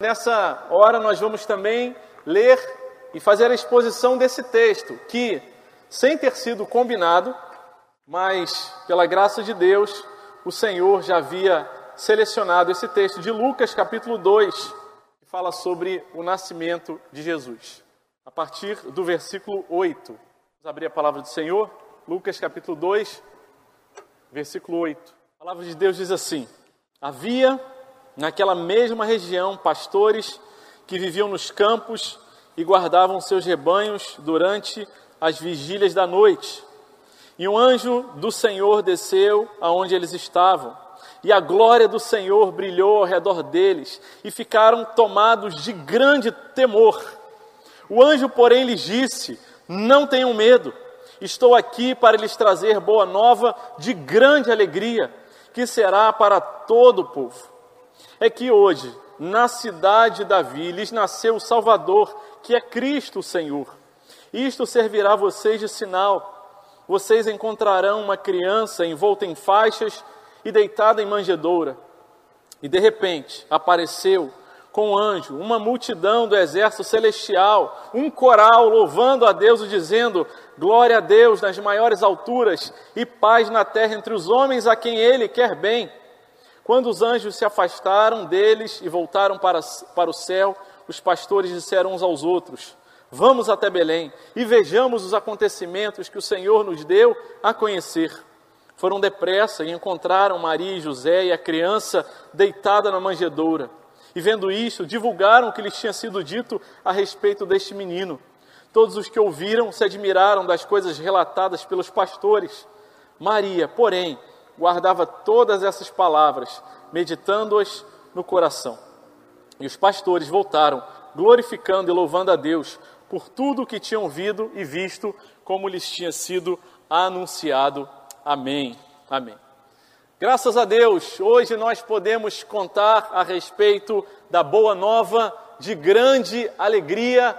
Nessa hora nós vamos também ler e fazer a exposição desse texto, que, sem ter sido combinado, mas pela graça de Deus, o Senhor já havia selecionado esse texto de Lucas, capítulo 2, que fala sobre o nascimento de Jesus. A partir do versículo 8. Vamos abrir a palavra do Senhor, Lucas, capítulo 2, versículo 8. A palavra de Deus diz assim: Havia naquela mesma região pastores que viviam nos campos e guardavam seus rebanhos durante as vigílias da noite. E um anjo do Senhor desceu aonde eles estavam, e a glória do Senhor brilhou ao redor deles, e ficaram tomados de grande temor. O anjo, porém, lhes disse: Não tenham medo, estou aqui para lhes trazer boa nova de grande alegria, que será para todo o povo. É que hoje, na cidade de Davi, lhes nasceu o Salvador, que é Cristo o Senhor. Isto servirá a vocês de sinal vocês encontrarão uma criança envolta em faixas e deitada em manjedoura. E de repente apareceu com um anjo uma multidão do exército celestial, um coral louvando a Deus e dizendo: Glória a Deus nas maiores alturas e paz na terra entre os homens a quem Ele quer bem. Quando os anjos se afastaram deles e voltaram para, para o céu, os pastores disseram uns aos outros: Vamos até Belém e vejamos os acontecimentos que o Senhor nos deu a conhecer. Foram depressa e encontraram Maria e José e a criança deitada na manjedoura. E vendo isto, divulgaram o que lhes tinha sido dito a respeito deste menino. Todos os que ouviram se admiraram das coisas relatadas pelos pastores. Maria, porém, guardava todas essas palavras, meditando-as no coração. E os pastores voltaram, glorificando e louvando a Deus por tudo o que tinham ouvido e visto, como lhes tinha sido anunciado. Amém. Amém. Graças a Deus, hoje nós podemos contar a respeito da boa nova de grande alegria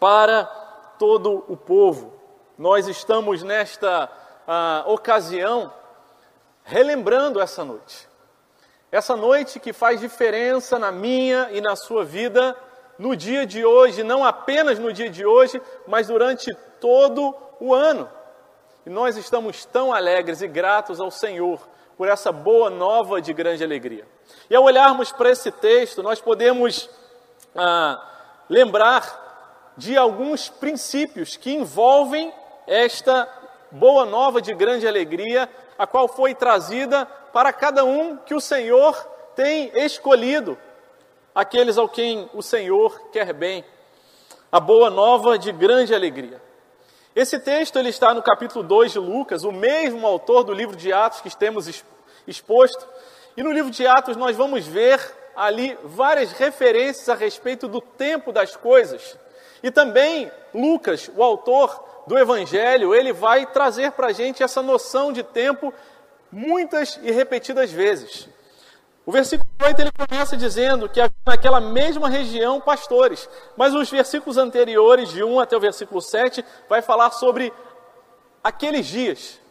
para todo o povo. Nós estamos nesta ah, ocasião relembrando essa noite. Essa noite que faz diferença na minha e na sua vida no dia de hoje, não apenas no dia de hoje, mas durante todo o ano. E nós estamos tão alegres e gratos ao Senhor por essa boa nova de grande alegria. E ao olharmos para esse texto, nós podemos ah, lembrar de alguns princípios que envolvem esta boa nova de grande alegria, a qual foi trazida para cada um que o Senhor tem escolhido aqueles ao quem o Senhor quer bem. A boa nova de grande alegria. Esse texto ele está no capítulo 2 de Lucas, o mesmo autor do livro de Atos que temos exposto. E no livro de Atos nós vamos ver ali várias referências a respeito do tempo das coisas. E também Lucas, o autor do Evangelho, ele vai trazer para a gente essa noção de tempo muitas e repetidas vezes. O versículo 8 ele começa dizendo que naquela mesma região pastores, mas os versículos anteriores, de 1 até o versículo 7, vai falar sobre aqueles dias.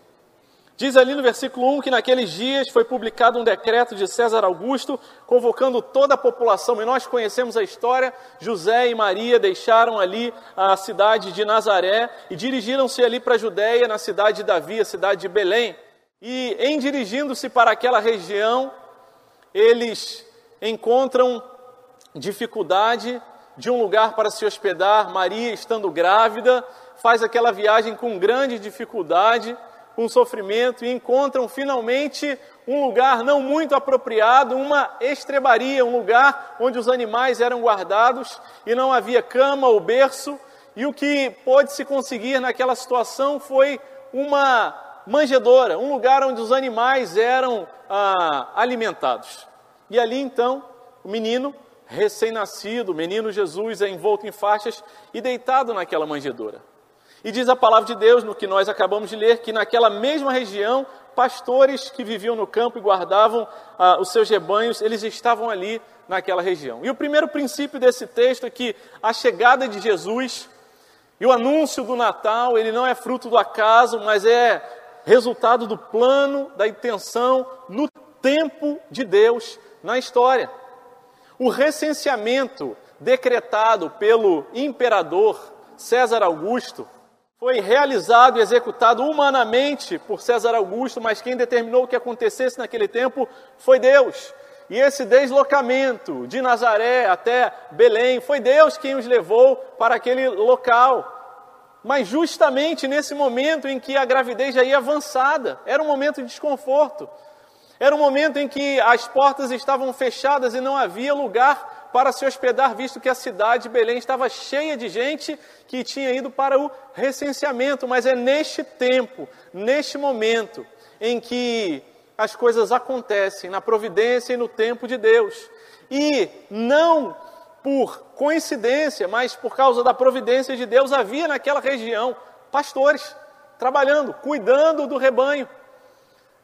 Diz ali no versículo 1 que naqueles dias foi publicado um decreto de César Augusto convocando toda a população, e nós conhecemos a história. José e Maria deixaram ali a cidade de Nazaré e dirigiram-se ali para a Judéia, na cidade de Davi, a cidade de Belém. E em dirigindo-se para aquela região, eles encontram dificuldade de um lugar para se hospedar. Maria, estando grávida, faz aquela viagem com grande dificuldade, com sofrimento, e encontram finalmente um lugar não muito apropriado, uma estrebaria, um lugar onde os animais eram guardados e não havia cama ou berço. E o que pôde se conseguir naquela situação foi uma manjedoura, um lugar onde os animais eram ah, alimentados. E ali então, o menino recém-nascido, o menino Jesus, é envolto em faixas e deitado naquela manjedoura. E diz a palavra de Deus, no que nós acabamos de ler, que naquela mesma região, pastores que viviam no campo e guardavam ah, os seus rebanhos, eles estavam ali naquela região. E o primeiro princípio desse texto é que a chegada de Jesus e o anúncio do Natal, ele não é fruto do acaso, mas é resultado do plano, da intenção, no tempo de Deus na história. O recenseamento decretado pelo imperador César Augusto foi realizado e executado humanamente por César Augusto, mas quem determinou que acontecesse naquele tempo foi Deus. E esse deslocamento de Nazaré até Belém, foi Deus quem os levou para aquele local. Mas justamente nesse momento em que a gravidez já ia avançada, era um momento de desconforto. Era um momento em que as portas estavam fechadas e não havia lugar para se hospedar, visto que a cidade de Belém estava cheia de gente que tinha ido para o recenseamento. Mas é neste tempo, neste momento, em que as coisas acontecem, na providência e no tempo de Deus. E não por coincidência, mas por causa da providência de Deus, havia naquela região pastores trabalhando, cuidando do rebanho,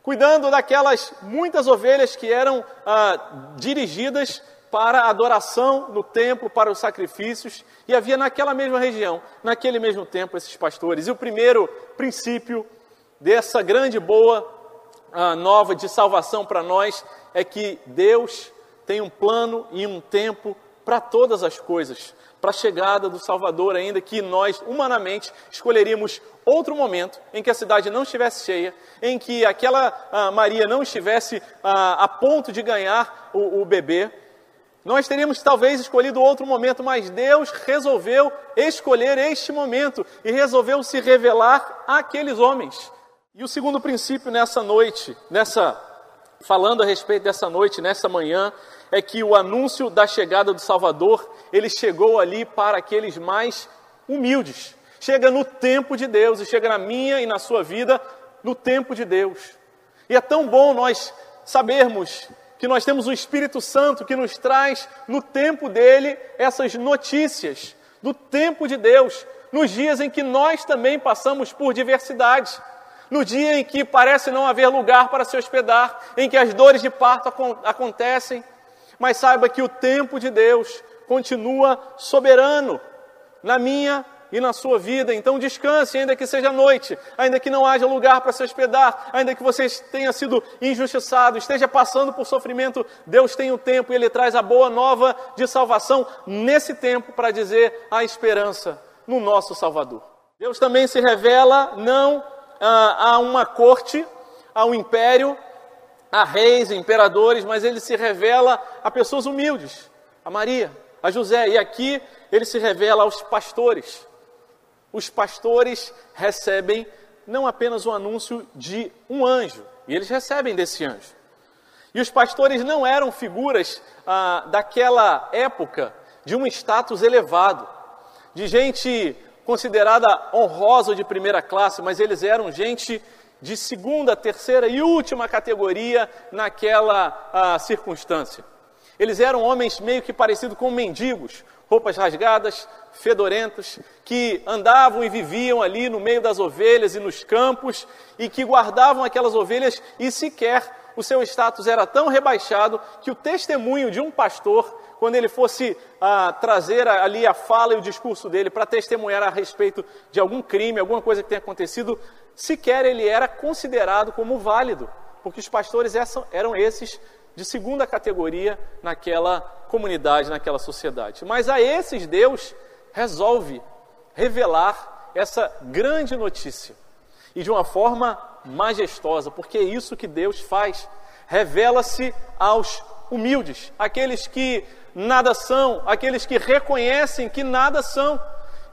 cuidando daquelas muitas ovelhas que eram ah, dirigidas para a adoração no templo, para os sacrifícios, e havia naquela mesma região, naquele mesmo tempo, esses pastores. E o primeiro princípio dessa grande boa ah, nova de salvação para nós é que Deus tem um plano e um tempo para todas as coisas, para a chegada do Salvador, ainda que nós, humanamente, escolheríamos outro momento em que a cidade não estivesse cheia, em que aquela ah, Maria não estivesse ah, a ponto de ganhar o, o bebê. Nós teríamos talvez escolhido outro momento, mas Deus resolveu escolher este momento e resolveu se revelar àqueles homens. E o segundo princípio nessa noite, nessa falando a respeito dessa noite, nessa manhã, é que o anúncio da chegada do Salvador, ele chegou ali para aqueles mais humildes. Chega no tempo de Deus e chega na minha e na sua vida no tempo de Deus. E é tão bom nós sabermos que nós temos o Espírito Santo que nos traz no tempo dele essas notícias do tempo de Deus, nos dias em que nós também passamos por diversidade. No dia em que parece não haver lugar para se hospedar, em que as dores de parto acontecem, mas saiba que o tempo de Deus continua soberano na minha e na sua vida. Então descanse, ainda que seja noite, ainda que não haja lugar para se hospedar, ainda que você tenha sido injustiçado, esteja passando por sofrimento, Deus tem um tempo e Ele traz a boa nova de salvação nesse tempo para dizer a esperança no nosso Salvador. Deus também se revela não ah, a uma corte, a um império, a reis, imperadores, mas ele se revela a pessoas humildes, a Maria, a José, e aqui ele se revela aos pastores. Os pastores recebem não apenas o anúncio de um anjo, e eles recebem desse anjo. E os pastores não eram figuras ah, daquela época de um status elevado, de gente considerada honrosa de primeira classe, mas eles eram gente de segunda, terceira e última categoria naquela ah, circunstância. Eles eram homens meio que parecidos com mendigos, roupas rasgadas, fedorentas, que andavam e viviam ali no meio das ovelhas e nos campos e que guardavam aquelas ovelhas e sequer o seu status era tão rebaixado que o testemunho de um pastor, quando ele fosse ah, trazer ali a fala e o discurso dele para testemunhar a respeito de algum crime, alguma coisa que tenha acontecido, sequer ele era considerado como válido, porque os pastores eram esses de segunda categoria naquela comunidade, naquela sociedade. Mas a esses Deus resolve revelar essa grande notícia e de uma forma majestosa, porque é isso que Deus faz. Revela-se aos humildes, aqueles que nada são, aqueles que reconhecem que nada são.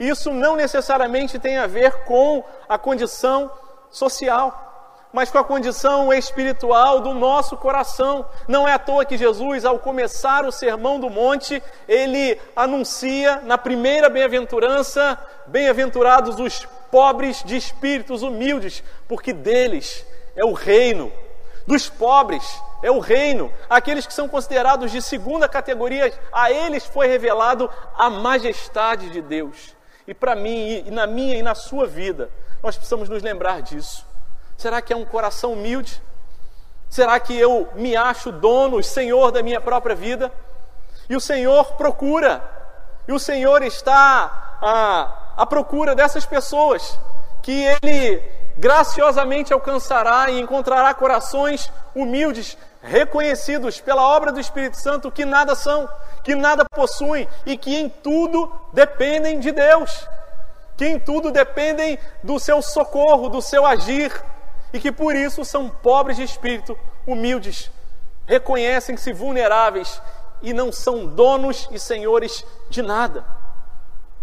Isso não necessariamente tem a ver com a condição social, mas com a condição espiritual do nosso coração. Não é à toa que Jesus, ao começar o sermão do monte, ele anuncia na primeira bem-aventurança: bem-aventurados os pobres de espíritos humildes, porque deles é o reino. Dos pobres é o reino. Aqueles que são considerados de segunda categoria, a eles foi revelado a majestade de Deus. E para mim, e na minha e na sua vida, nós precisamos nos lembrar disso. Será que é um coração humilde? Será que eu me acho dono, senhor da minha própria vida? E o Senhor procura, e o Senhor está à, à procura dessas pessoas que Ele graciosamente alcançará e encontrará corações humildes, reconhecidos pela obra do Espírito Santo que nada são, que nada possuem e que em tudo dependem de Deus, que em tudo dependem do seu socorro, do seu agir e que por isso são pobres de espírito, humildes, reconhecem-se vulneráveis e não são donos e senhores de nada,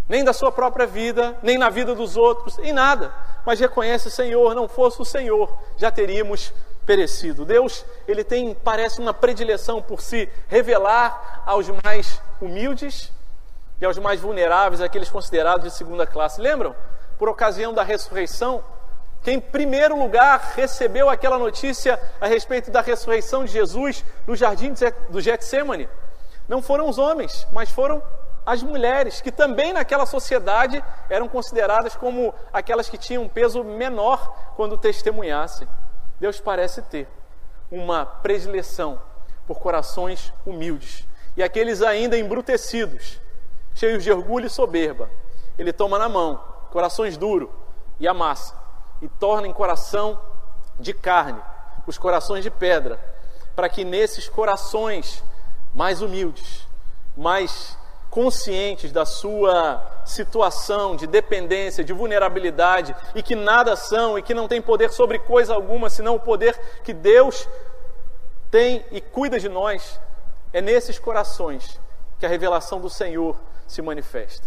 nem da sua própria vida, nem na vida dos outros, em nada, mas reconhece, Senhor, não fosse o Senhor, já teríamos perecido. Deus, ele tem, parece, uma predileção por se revelar aos mais humildes e aos mais vulneráveis, aqueles considerados de segunda classe. Lembram? Por ocasião da ressurreição, quem em primeiro lugar recebeu aquela notícia a respeito da ressurreição de Jesus no jardim do Getsemane não foram os homens, mas foram as mulheres, que também naquela sociedade eram consideradas como aquelas que tinham um peso menor quando testemunhassem. Deus parece ter uma predileção por corações humildes e aqueles ainda embrutecidos, cheios de orgulho e soberba. Ele toma na mão corações duros e amassa e torna em coração de carne os corações de pedra, para que nesses corações mais humildes, mais conscientes da sua situação de dependência, de vulnerabilidade e que nada são e que não têm poder sobre coisa alguma senão o poder que Deus tem e cuida de nós, é nesses corações que a revelação do Senhor se manifesta.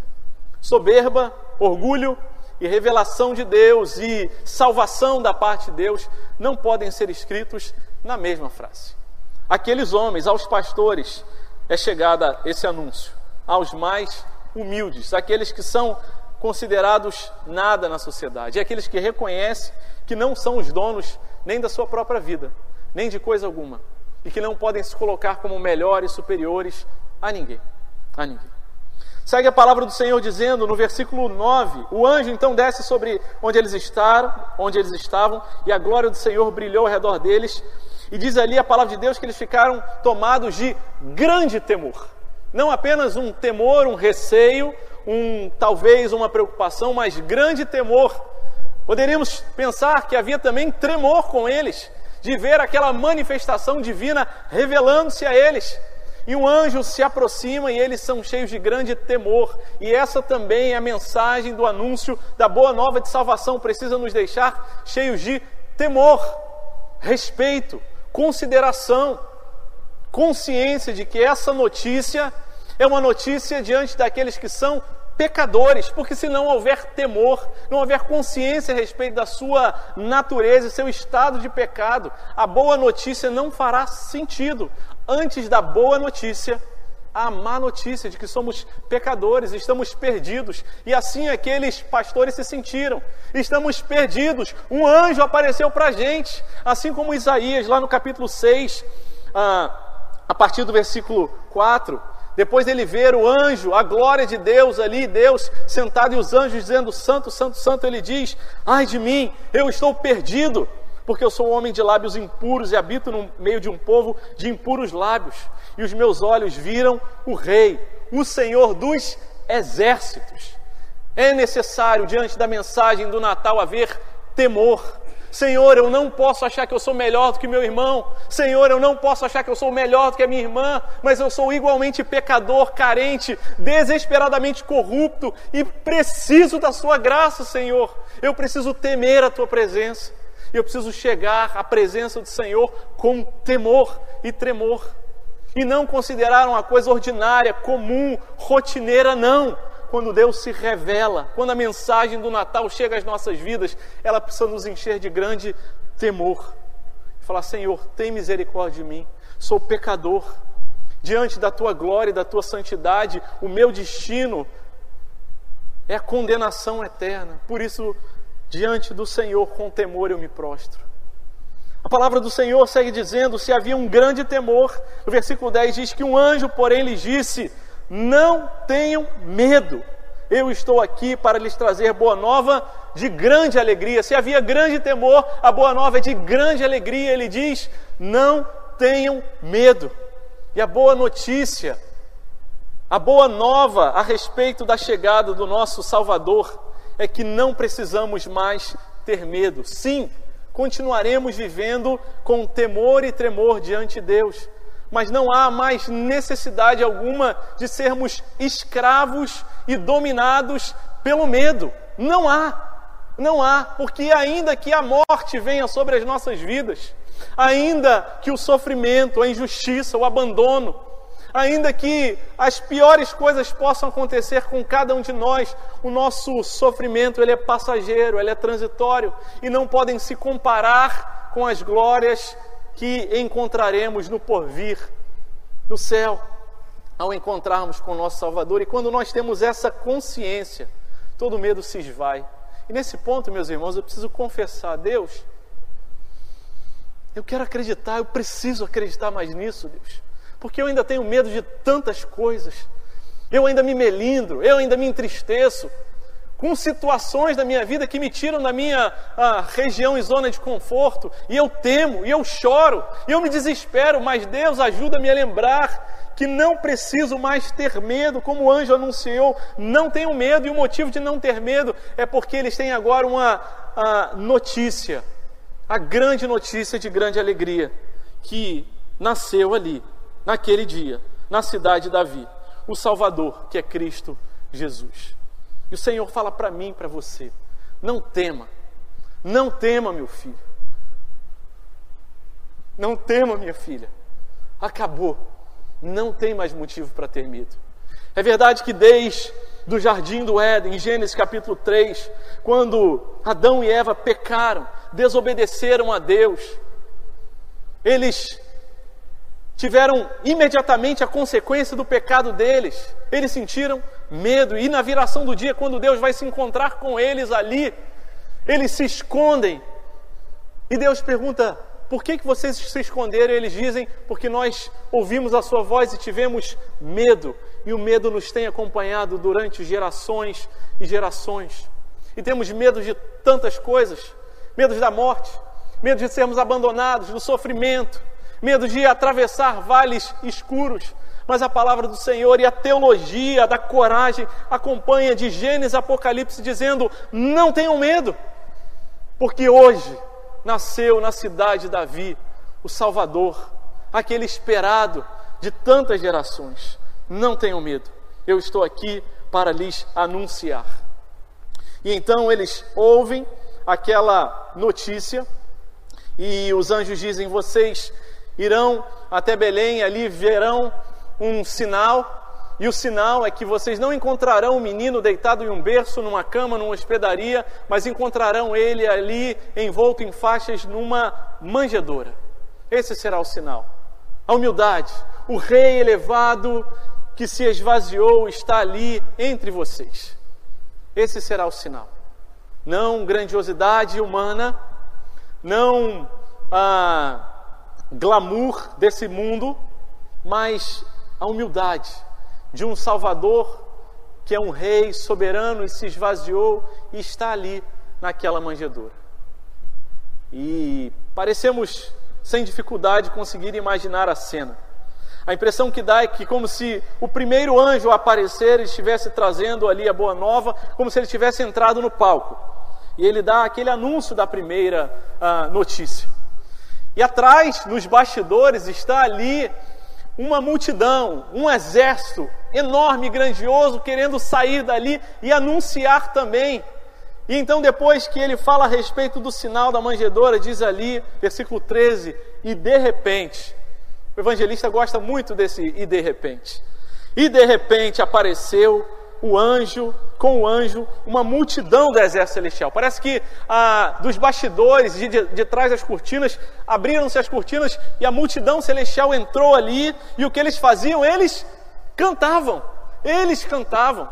Soberba, orgulho e revelação de Deus e salvação da parte de Deus não podem ser escritos na mesma frase. Aqueles homens, aos pastores, é chegada esse anúncio aos mais humildes, aqueles que são considerados nada na sociedade, aqueles que reconhecem que não são os donos nem da sua própria vida, nem de coisa alguma, e que não podem se colocar como melhores, superiores a ninguém, a ninguém. Segue a palavra do Senhor dizendo no versículo 9: O anjo então desce sobre onde eles estavam, onde eles estavam, e a glória do Senhor brilhou ao redor deles. E diz ali a palavra de Deus que eles ficaram tomados de grande temor. Não apenas um temor, um receio, um talvez uma preocupação, mas grande temor. Poderíamos pensar que havia também tremor com eles, de ver aquela manifestação divina revelando-se a eles. E um anjo se aproxima e eles são cheios de grande temor. E essa também é a mensagem do anúncio da boa nova de salvação. Precisa nos deixar cheios de temor, respeito, consideração, consciência de que essa notícia é uma notícia diante daqueles que são pecadores, porque se não houver temor, não houver consciência a respeito da sua natureza e seu estado de pecado, a boa notícia não fará sentido. Antes da boa notícia, a má notícia de que somos pecadores, estamos perdidos. E assim aqueles pastores se sentiram. Estamos perdidos. Um anjo apareceu para a gente, assim como Isaías, lá no capítulo 6, ah, a partir do versículo 4 depois dele ver o anjo, a glória de Deus ali, Deus sentado e os anjos dizendo: Santo, Santo, Santo, ele diz: Ai de mim, eu estou perdido, porque eu sou um homem de lábios impuros e habito no meio de um povo de impuros lábios. E os meus olhos viram o Rei, o Senhor dos exércitos. É necessário, diante da mensagem do Natal, haver temor Senhor, eu não posso achar que eu sou melhor do que meu irmão. Senhor, eu não posso achar que eu sou melhor do que a minha irmã, mas eu sou igualmente pecador, carente, desesperadamente corrupto e preciso da Sua graça, Senhor. Eu preciso temer a Tua presença. Eu preciso chegar à presença do Senhor com temor e tremor. E não considerar uma coisa ordinária, comum, rotineira, não quando Deus se revela, quando a mensagem do Natal chega às nossas vidas, ela precisa nos encher de grande temor. Falar, Senhor, tem misericórdia de mim, sou pecador. Diante da tua glória e da tua santidade, o meu destino é a condenação eterna. Por isso, diante do Senhor, com temor eu me prostro. A palavra do Senhor segue dizendo: se havia um grande temor, o versículo 10 diz que um anjo, porém, lhes disse: não tenham medo. Eu estou aqui para lhes trazer boa nova de grande alegria. Se havia grande temor, a boa nova é de grande alegria. Ele diz: não tenham medo. E a boa notícia, a boa nova a respeito da chegada do nosso Salvador é que não precisamos mais ter medo. Sim, continuaremos vivendo com temor e tremor diante de Deus, mas não há mais necessidade alguma de sermos escravos e dominados pelo medo. Não há. Não há, porque ainda que a morte venha sobre as nossas vidas, ainda que o sofrimento, a injustiça, o abandono, ainda que as piores coisas possam acontecer com cada um de nós, o nosso sofrimento ele é passageiro, ele é transitório e não podem se comparar com as glórias que encontraremos no porvir, no céu, ao encontrarmos com o nosso Salvador. E quando nós temos essa consciência, todo medo se esvai. E nesse ponto, meus irmãos, eu preciso confessar a Deus. Eu quero acreditar, eu preciso acreditar mais nisso, Deus. Porque eu ainda tenho medo de tantas coisas. Eu ainda me melindro, eu ainda me entristeço com situações da minha vida que me tiram da minha ah, região e zona de conforto, e eu temo, e eu choro, e eu me desespero, mas Deus ajuda-me a lembrar que não preciso mais ter medo, como o anjo anunciou, não tenho medo, e o motivo de não ter medo é porque eles têm agora uma notícia, a grande notícia de grande alegria, que nasceu ali, naquele dia, na cidade de Davi, o Salvador, que é Cristo Jesus. E o Senhor fala para mim, para você: não tema, não tema, meu filho. Não tema, minha filha. Acabou. Não tem mais motivo para ter medo. É verdade que desde do jardim do Éden, em Gênesis capítulo 3, quando Adão e Eva pecaram, desobedeceram a Deus, eles tiveram imediatamente a consequência do pecado deles. Eles sentiram medo. E na viração do dia, quando Deus vai se encontrar com eles ali, eles se escondem. E Deus pergunta: por que, que vocês se esconderam? E eles dizem: porque nós ouvimos a sua voz e tivemos medo. E o medo nos tem acompanhado durante gerações e gerações. E temos medo de tantas coisas: medo da morte, medo de sermos abandonados, do sofrimento, medo de atravessar vales escuros, mas a palavra do Senhor e a teologia da coragem acompanha de Gênesis Apocalipse dizendo: não tenham medo, porque hoje nasceu na cidade de Davi o Salvador, aquele esperado de tantas gerações. Não tenham medo, eu estou aqui para lhes anunciar. E então eles ouvem aquela notícia e os anjos dizem: Vocês irão até Belém, ali verão um sinal, e o sinal é que vocês não encontrarão o um menino deitado em um berço, numa cama, numa hospedaria, mas encontrarão ele ali envolto em faixas numa manjedoura. Esse será o sinal. A humildade, o rei elevado que se esvaziou está ali entre vocês. Esse será o sinal. Não grandiosidade humana, não a glamour desse mundo, mas a humildade de um Salvador que é um rei soberano e se esvaziou e está ali naquela manjedoura. E parecemos sem dificuldade conseguir imaginar a cena. A impressão que dá é que como se o primeiro anjo aparecer estivesse trazendo ali a boa nova, como se ele tivesse entrado no palco. E ele dá aquele anúncio da primeira uh, notícia. E atrás, nos bastidores, está ali uma multidão, um exército enorme, grandioso, querendo sair dali e anunciar também. E então, depois que ele fala a respeito do sinal da manjedoura, diz ali, versículo 13: E de repente, o evangelista gosta muito desse e de repente. E de repente apareceu o anjo, com o anjo, uma multidão do exército celestial. Parece que ah, dos bastidores, de, de, de trás das cortinas, abriram-se as cortinas e a multidão celestial entrou ali. E o que eles faziam? Eles cantavam. Eles cantavam.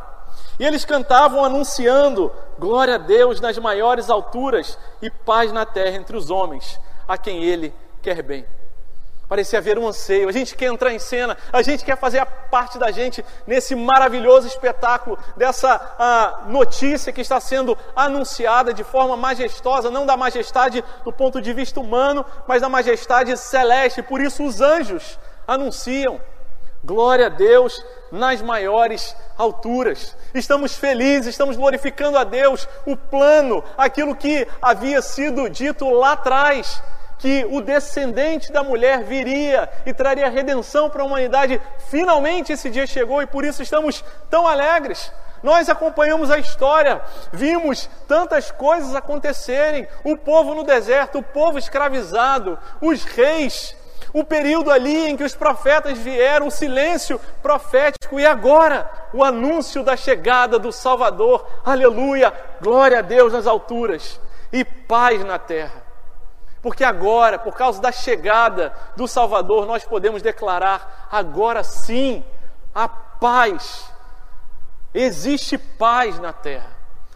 E eles cantavam anunciando glória a Deus nas maiores alturas e paz na terra entre os homens, a quem Ele quer bem. Parecia haver um anseio. A gente quer entrar em cena, a gente quer fazer a parte da gente nesse maravilhoso espetáculo, dessa notícia que está sendo anunciada de forma majestosa, não da majestade do ponto de vista humano, mas da majestade celeste. Por isso os anjos anunciam. Glória a Deus nas maiores alturas. Estamos felizes, estamos glorificando a Deus, o plano, aquilo que havia sido dito lá atrás, que o descendente da mulher viria e traria redenção para a humanidade. Finalmente esse dia chegou e por isso estamos tão alegres. Nós acompanhamos a história, vimos tantas coisas acontecerem: o povo no deserto, o povo escravizado, os reis, o período ali em que os profetas vieram, o silêncio profético e agora o anúncio da chegada do Salvador. Aleluia! Glória a Deus nas alturas e paz na terra. Porque agora, por causa da chegada do Salvador, nós podemos declarar agora sim a paz. Existe paz na terra.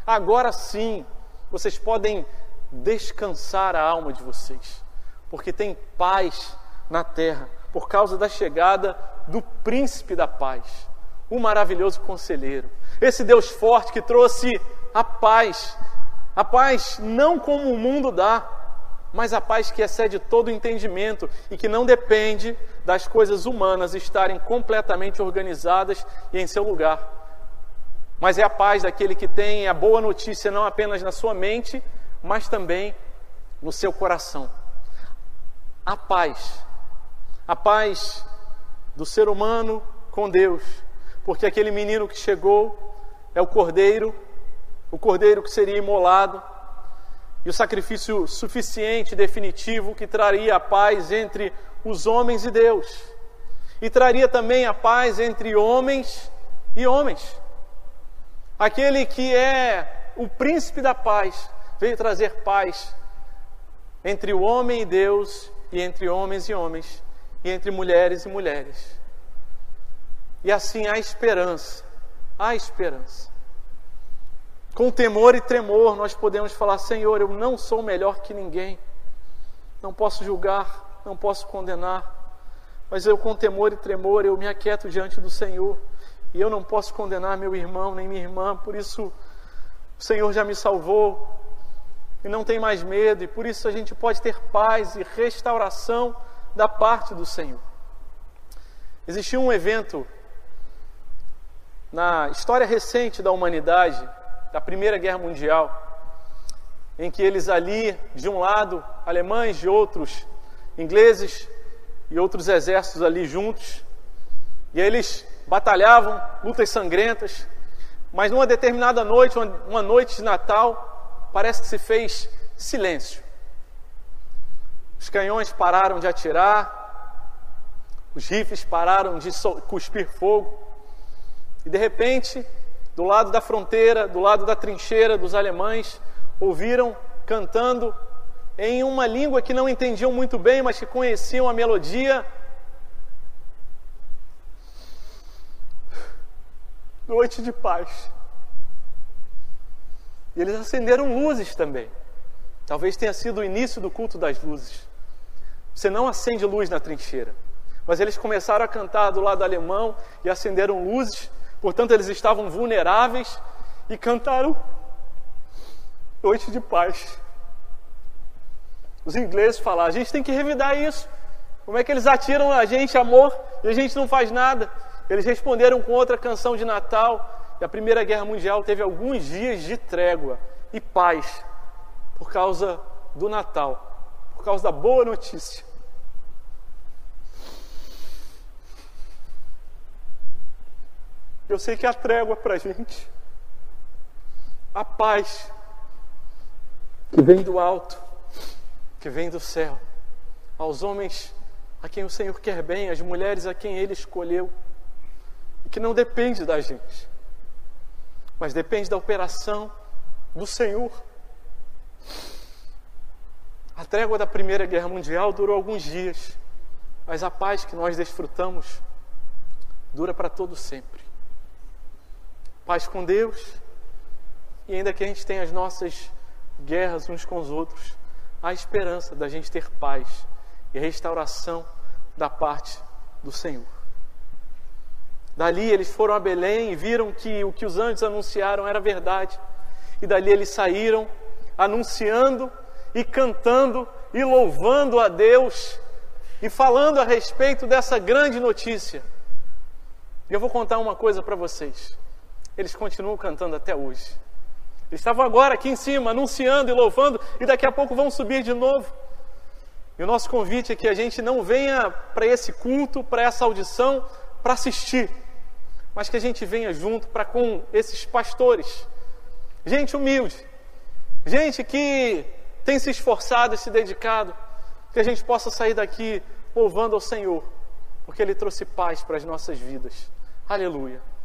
Agora sim, vocês podem descansar a alma de vocês, porque tem paz na terra por causa da chegada do príncipe da paz, o maravilhoso conselheiro, esse Deus forte que trouxe a paz, a paz não como o mundo dá, mas a paz que excede todo entendimento e que não depende das coisas humanas estarem completamente organizadas e em seu lugar. Mas é a paz daquele que tem a boa notícia não apenas na sua mente, mas também no seu coração. A paz a paz do ser humano com Deus, porque aquele menino que chegou é o cordeiro, o cordeiro que seria imolado, e o sacrifício suficiente, definitivo, que traria a paz entre os homens e Deus, e traria também a paz entre homens e homens. Aquele que é o príncipe da paz veio trazer paz entre o homem e Deus e entre homens e homens e entre mulheres e mulheres. E assim há esperança, há esperança. Com temor e tremor, nós podemos falar: Senhor, eu não sou melhor que ninguém, não posso julgar, não posso condenar, mas eu, com temor e tremor, eu me aquieto diante do Senhor, e eu não posso condenar meu irmão nem minha irmã, por isso o Senhor já me salvou, e não tem mais medo, e por isso a gente pode ter paz e restauração da parte do Senhor. Existiu um evento na história recente da humanidade, da Primeira Guerra Mundial, em que eles ali, de um lado, alemães, de outros, ingleses e outros exércitos ali juntos, e eles batalhavam, lutas sangrentas, mas numa determinada noite, uma noite de Natal, parece que se fez silêncio. Os canhões pararam de atirar, os rifles pararam de cuspir fogo, e de repente, do lado da fronteira, do lado da trincheira dos alemães, ouviram cantando em uma língua que não entendiam muito bem, mas que conheciam a melodia. Noite de paz. E eles acenderam luzes também. Talvez tenha sido o início do culto das luzes. Você não acende luz na trincheira. Mas eles começaram a cantar do lado alemão e acenderam luzes, portanto eles estavam vulneráveis e cantaram Noite de Paz. Os ingleses falaram: a gente tem que revidar isso. Como é que eles atiram a gente amor e a gente não faz nada? Eles responderam com outra canção de Natal. E a Primeira Guerra Mundial teve alguns dias de trégua e paz por causa do Natal, por causa da boa notícia. Eu sei que há trégua para a gente, a paz que vem do alto, que vem do céu, aos homens a quem o Senhor quer bem, às mulheres a quem Ele escolheu, e que não depende da gente, mas depende da operação do Senhor. A trégua da Primeira Guerra Mundial durou alguns dias, mas a paz que nós desfrutamos dura para todo sempre. Paz com Deus, e ainda que a gente tenha as nossas guerras uns com os outros, há esperança da gente ter paz e restauração da parte do Senhor. Dali eles foram a Belém e viram que o que os anjos anunciaram era verdade. E dali eles saíram anunciando e cantando e louvando a Deus e falando a respeito dessa grande notícia. E eu vou contar uma coisa para vocês. Eles continuam cantando até hoje. Eles estavam agora aqui em cima, anunciando e louvando, e daqui a pouco vão subir de novo. E o nosso convite é que a gente não venha para esse culto, para essa audição, para assistir, mas que a gente venha junto para com esses pastores, gente humilde, gente que tem se esforçado e se dedicado, que a gente possa sair daqui louvando ao Senhor, porque Ele trouxe paz para as nossas vidas. Aleluia.